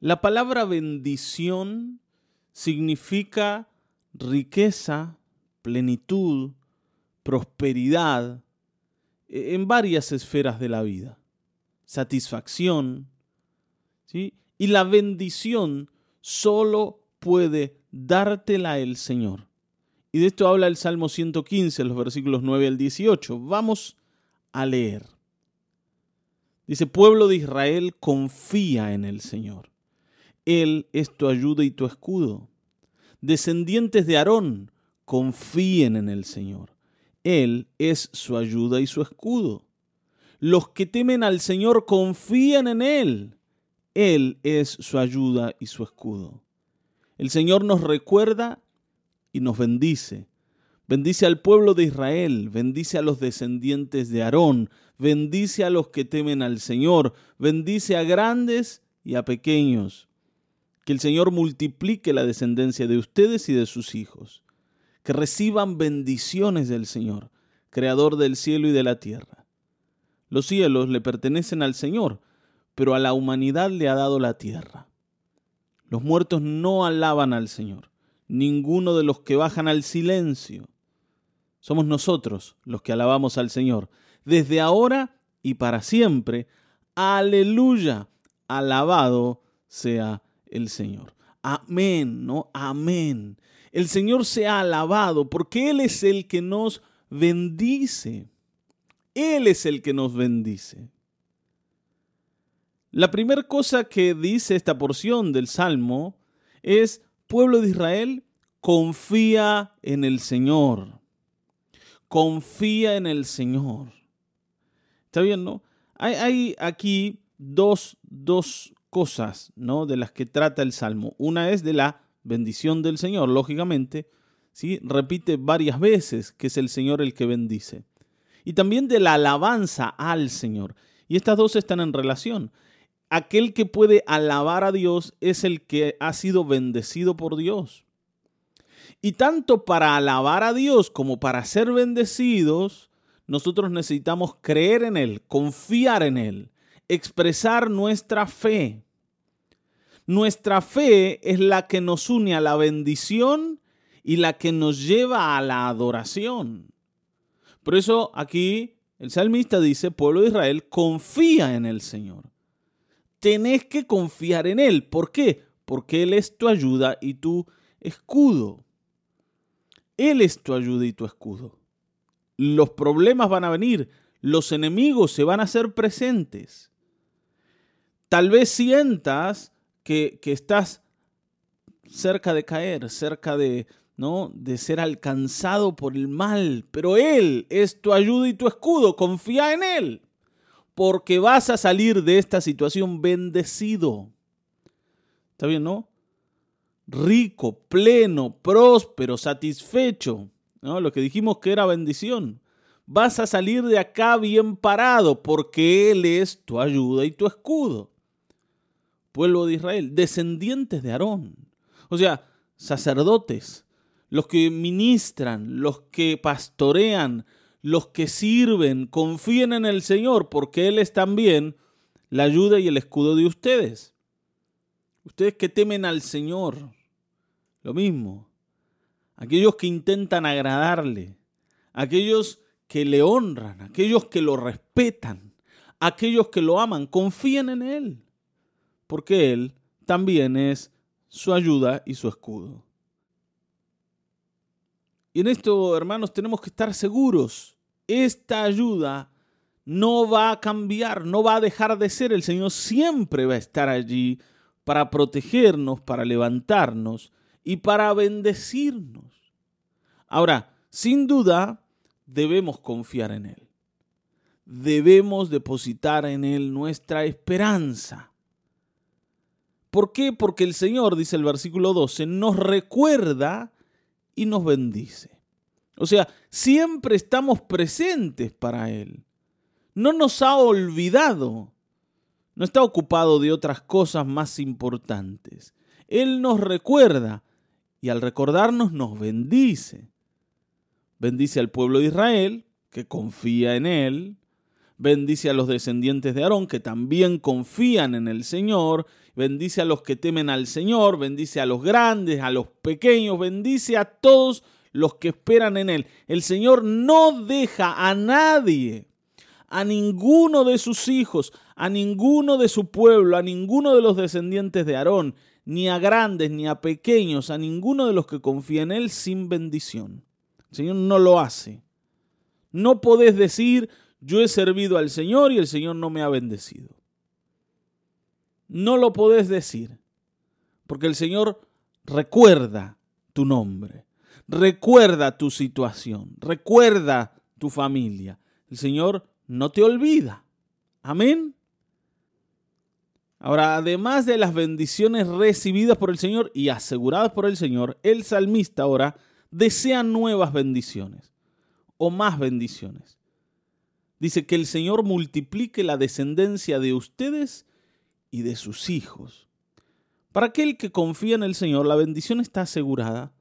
La palabra bendición significa riqueza, plenitud, prosperidad e, en varias esferas de la vida, satisfacción. ¿sí? Y la bendición solo puede dártela el Señor. Y de esto habla el Salmo 115, los versículos 9 al 18. Vamos a leer. Dice, pueblo de Israel, confía en el Señor. Él es tu ayuda y tu escudo. Descendientes de Aarón, confíen en el Señor. Él es su ayuda y su escudo. Los que temen al Señor confían en Él. Él es su ayuda y su escudo. El Señor nos recuerda y nos bendice. Bendice al pueblo de Israel, bendice a los descendientes de Aarón, bendice a los que temen al Señor, bendice a grandes y a pequeños. Que el Señor multiplique la descendencia de ustedes y de sus hijos. Que reciban bendiciones del Señor, Creador del cielo y de la tierra. Los cielos le pertenecen al Señor, pero a la humanidad le ha dado la tierra. Los muertos no alaban al Señor, ninguno de los que bajan al silencio. Somos nosotros los que alabamos al Señor, desde ahora y para siempre. Aleluya, alabado sea el Señor. Amén, ¿no? Amén. El Señor sea alabado porque Él es el que nos bendice. Él es el que nos bendice. La primera cosa que dice esta porción del Salmo es, pueblo de Israel, confía en el Señor. Confía en el Señor. ¿Está bien, no? Hay, hay aquí dos, dos cosas, ¿no? De las que trata el Salmo. Una es de la bendición del Señor, lógicamente, ¿sí? Repite varias veces que es el Señor el que bendice. Y también de la alabanza al Señor. Y estas dos están en relación. Aquel que puede alabar a Dios es el que ha sido bendecido por Dios. Y tanto para alabar a Dios como para ser bendecidos, nosotros necesitamos creer en Él, confiar en Él, expresar nuestra fe. Nuestra fe es la que nos une a la bendición y la que nos lleva a la adoración. Por eso aquí el salmista dice, pueblo de Israel, confía en el Señor. Tenés que confiar en Él. ¿Por qué? Porque Él es tu ayuda y tu escudo. Él es tu ayuda y tu escudo. Los problemas van a venir, los enemigos se van a hacer presentes tal vez sientas que, estás cerca de caer, cerca de, ¿no? de ser alcanzado por el mal, pero Él es tu ayuda y tu escudo, confía en Él, porque vas a salir de esta situación bendecido. ¿Está bien, no? Rico, pleno, próspero, satisfecho, ¿no? Lo que dijimos que era bendición. Vas a salir de acá bien parado porque Él es tu ayuda y tu escudo pueblo de Israel, descendientes de Aarón. O sea, sacerdotes, los que ministran, los que pastorean, los que sirven, confíen en el Señor, porque Él es también la ayuda y el escudo de ustedes. Ustedes que temen al Señor, lo mismo. Aquellos que intentan agradarle, aquellos que le honran, aquellos que lo respetan, aquellos que lo aman, confíen en Él porque Él también es su ayuda y su escudo. Y en esto, hermanos, tenemos que estar seguros. Esta ayuda no va a cambiar, no va a dejar de ser. El Señor siempre va a estar allí para protegernos, para levantarnos y para bendecirnos. Ahora, sin duda, debemos confiar en Él. Debemos depositar en Él nuestra esperanza. ¿Por qué? Porque el Señor, dice el versículo 12, nos recuerda y nos bendice. O sea, siempre estamos presentes para Él. No nos ha olvidado. No está ocupado de otras cosas más importantes. Él nos recuerda y al recordarnos nos bendice. Bendice al pueblo de Israel, que confía en Él. Bendice a los descendientes de Aarón, que también confían en el Señor bendice a los que temen al Señor, bendice a los grandes, a los pequeños, bendice a todos los que esperan en Él. El Señor no deja a nadie, a ninguno de sus hijos, a ninguno de su pueblo, a ninguno de los descendientes de Aarón, ni a grandes ni a pequeños, a ninguno de los que confían en Él sin bendición. El Señor no lo hace. No podés decir, yo he servido al Señor y el Señor no me ha bendecido. No lo podés decir, porque el Señor recuerda tu nombre, recuerda tu situación, recuerda tu familia. El Señor no te olvida. Amén. Ahora, además de las bendiciones recibidas por el Señor y aseguradas por el Señor, el salmista ahora desea nuevas bendiciones o más bendiciones. Dice que el Señor multiplique la descendencia de ustedes y de sus hijos. Para aquel que confía en el Señor, la bendición está asegurada,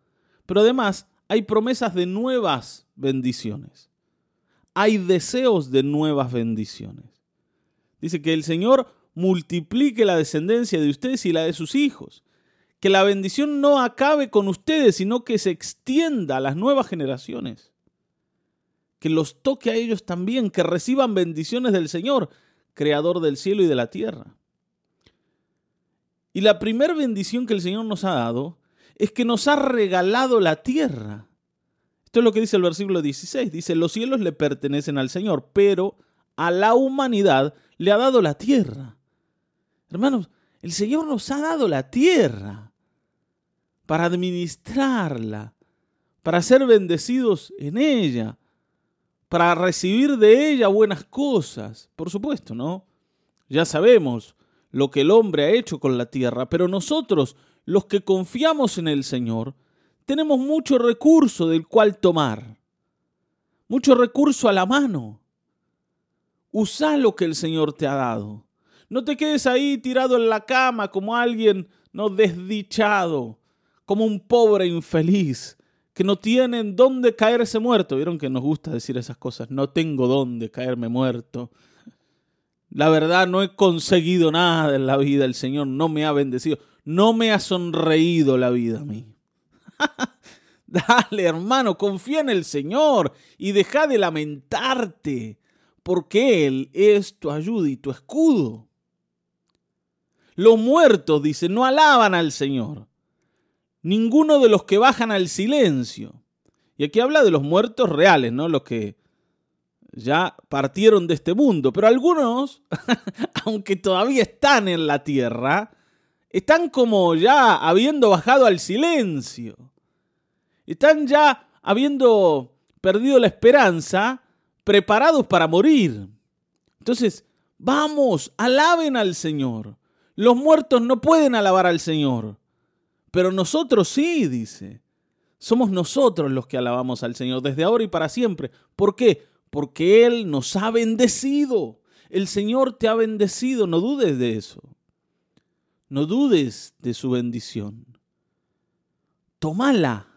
pero además hay promesas de nuevas bendiciones. Hay deseos de nuevas bendiciones. Dice que el Señor multiplique la descendencia de ustedes y la de sus hijos. Que la bendición no acabe con ustedes, sino que se extienda a las nuevas generaciones. Que los toque a ellos también, que reciban bendiciones del Señor, creador del cielo y de la tierra. Y la primera bendición que el Señor nos ha dado es que nos ha regalado la tierra. Esto es lo que dice el versículo 16. Dice, los cielos le pertenecen al Señor, pero a la humanidad le ha dado la tierra. Hermanos, el Señor nos ha dado la tierra para administrarla, para ser bendecidos en ella, para recibir de ella buenas cosas. Por supuesto, ¿no? Ya sabemos lo que el hombre ha hecho con la tierra, pero nosotros, los que confiamos en el Señor, tenemos mucho recurso del cual tomar, mucho recurso a la mano. Usa lo que el Señor te ha dado. No te quedes ahí tirado en la cama como alguien no desdichado, como un pobre infeliz que no tiene dónde caerse muerto. Vieron que nos gusta decir esas cosas. No tengo dónde caerme muerto. La verdad no he conseguido nada en la vida. El Señor no me ha bendecido. No me ha sonreído la vida a mí. Dale, hermano, confía en el Señor y deja de lamentarte, porque Él es tu ayuda y tu escudo. Los muertos, dice, no alaban al Señor. Ninguno de los que bajan al silencio. Y aquí habla de los muertos reales, ¿no? Los que ya partieron de este mundo. Pero algunos, aunque todavía están en la tierra, están como ya habiendo bajado al silencio. Están ya habiendo perdido la esperanza, preparados para morir. Entonces, vamos, alaben al Señor. Los muertos no pueden alabar al Señor, pero nosotros sí, dice. Somos nosotros los que alabamos al Señor desde ahora y para siempre. ¿Por qué? Porque Él nos ha bendecido. El Señor te ha bendecido, no dudes de eso. No dudes de su bendición. Tómala,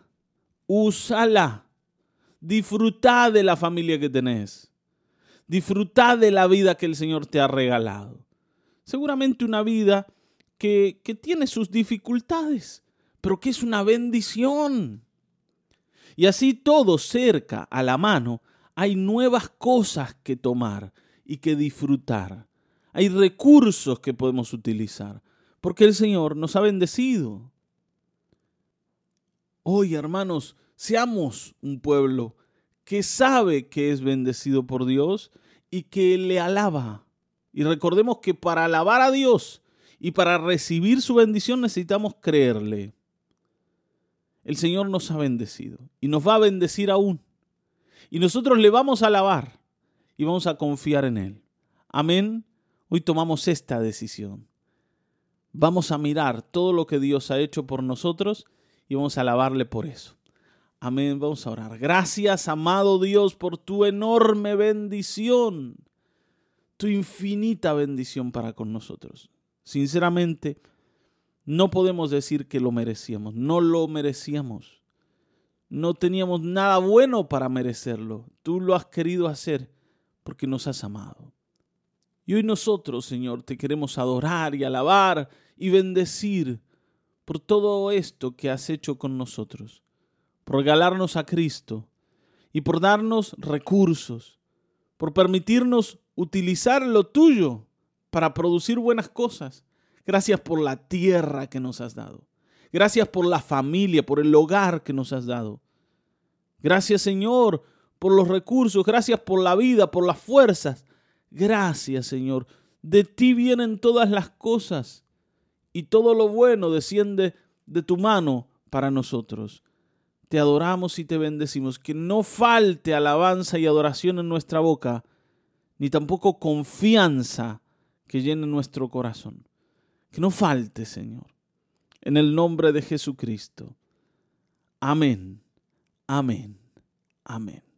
úsala, disfruta de la familia que tenés. Disfruta de la vida que el Señor te ha regalado seguramente una vida que, que tiene sus dificultades, pero que es una bendición. Y así todo cerca, a la mano, hay nuevas cosas que tomar y que disfrutar. Hay recursos que podemos utilizar, porque el Señor nos ha bendecido. Hoy, hermanos, seamos un pueblo que sabe que es bendecido por Dios y que le alaba. Y recordemos que para alabar a Dios y para recibir su bendición necesitamos creerle. El Señor nos ha bendecido y nos va a bendecir aún. Y nosotros le vamos a alabar y vamos a confiar en Él. Amén. Hoy tomamos esta decisión. Vamos a mirar todo lo que Dios ha hecho por nosotros y vamos a alabarle por eso. Amén. Vamos a orar. Gracias, amado Dios, por tu enorme bendición tu infinita bendición para con nosotros. Sinceramente, no podemos decir que lo merecíamos, no lo merecíamos. No teníamos nada bueno para merecerlo. Tú lo has querido hacer porque nos has amado. Y hoy nosotros, Señor, te queremos adorar y alabar y bendecir por todo esto que has hecho con nosotros, por regalarnos a Cristo y por darnos recursos, por permitirnos utilizar lo tuyo para producir buenas cosas. Gracias por la tierra que nos has dado. Gracias por la familia, por el hogar que nos has dado. Gracias Señor por los recursos, gracias por la vida, por las fuerzas. Gracias Señor. De ti vienen todas las cosas y todo lo bueno desciende de tu mano para nosotros. Te adoramos y te bendecimos. Que no falte alabanza y adoración en nuestra boca, ni tampoco confianza que llene nuestro corazón. Que no falte, Señor. En el nombre de Jesucristo. Amén. Amén. Amén.